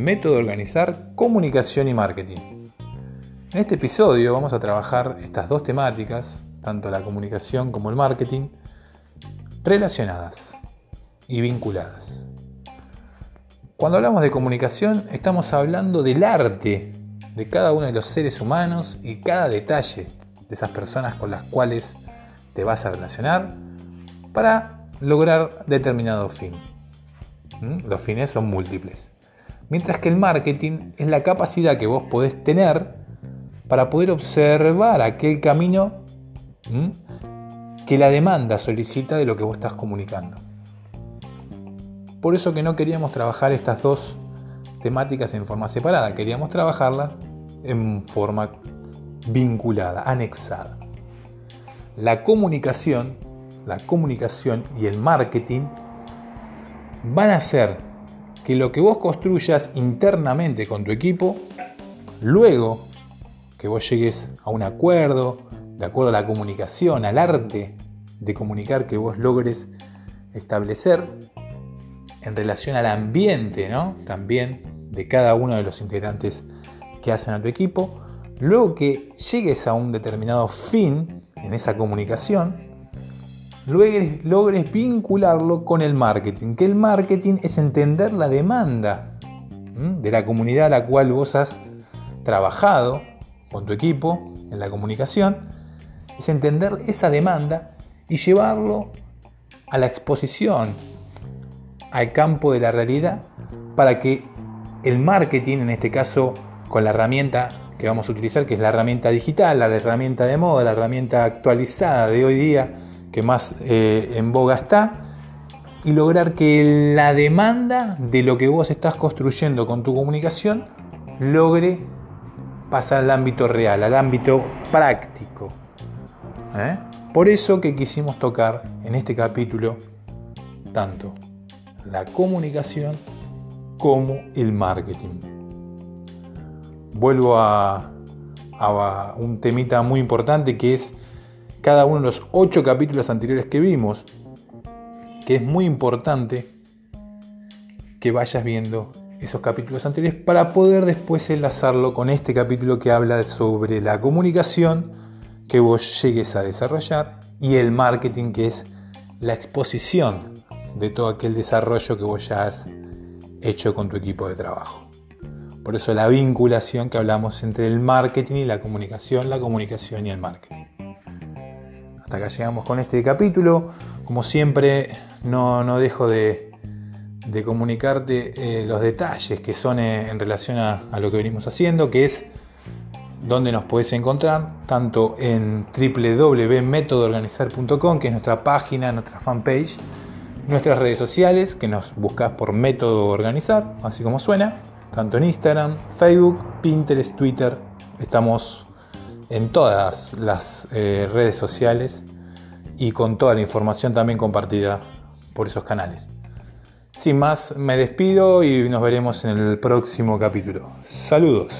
Método de organizar comunicación y marketing. En este episodio vamos a trabajar estas dos temáticas, tanto la comunicación como el marketing, relacionadas y vinculadas. Cuando hablamos de comunicación estamos hablando del arte de cada uno de los seres humanos y cada detalle de esas personas con las cuales te vas a relacionar para lograr determinado fin. ¿Mm? Los fines son múltiples. Mientras que el marketing es la capacidad que vos podés tener para poder observar aquel camino que la demanda solicita de lo que vos estás comunicando. Por eso que no queríamos trabajar estas dos temáticas en forma separada, queríamos trabajarlas en forma vinculada, anexada. La comunicación, la comunicación y el marketing van a hacer que lo que vos construyas internamente con tu equipo, luego que vos llegues a un acuerdo, de acuerdo a la comunicación, al arte de comunicar que vos logres establecer en relación al ambiente, ¿no? También de cada uno de los integrantes que hacen a tu equipo, luego que llegues a un determinado fin en esa comunicación, logres, logres vincularlo con el marketing, que el marketing es entender la demanda de la comunidad a la cual vos has trabajado con tu equipo en la comunicación, es entender esa demanda y llevarlo a la exposición, al campo de la realidad, para que el marketing, en este caso con la herramienta que vamos a utilizar, que es la herramienta digital, la herramienta de moda, la herramienta actualizada de hoy día, que más eh, en boga está, y lograr que la demanda de lo que vos estás construyendo con tu comunicación logre pasar al ámbito real, al ámbito práctico. ¿eh? Por eso que quisimos tocar en este capítulo tanto la comunicación como el marketing. Vuelvo a, a un temita muy importante que es cada uno de los ocho capítulos anteriores que vimos, que es muy importante que vayas viendo esos capítulos anteriores para poder después enlazarlo con este capítulo que habla sobre la comunicación que vos llegues a desarrollar y el marketing que es la exposición de todo aquel desarrollo que vos ya has hecho con tu equipo de trabajo. Por eso la vinculación que hablamos entre el marketing y la comunicación, la comunicación y el marketing. Hasta acá llegamos con este capítulo. Como siempre, no, dejo de, comunicarte eh, los detalles que son eh, en relación a, a, lo que venimos haciendo, que es donde nos puedes encontrar, tanto en www.metodoorganizar.com, que es nuestra página, nuestra fanpage, nuestras redes sociales, que nos buscas por Método Organizar, así como suena, tanto en Instagram, Facebook, Pinterest, Twitter, estamos en todas las eh, redes sociales y con toda la información también compartida por esos canales. Sin más, me despido y nos veremos en el próximo capítulo. Saludos.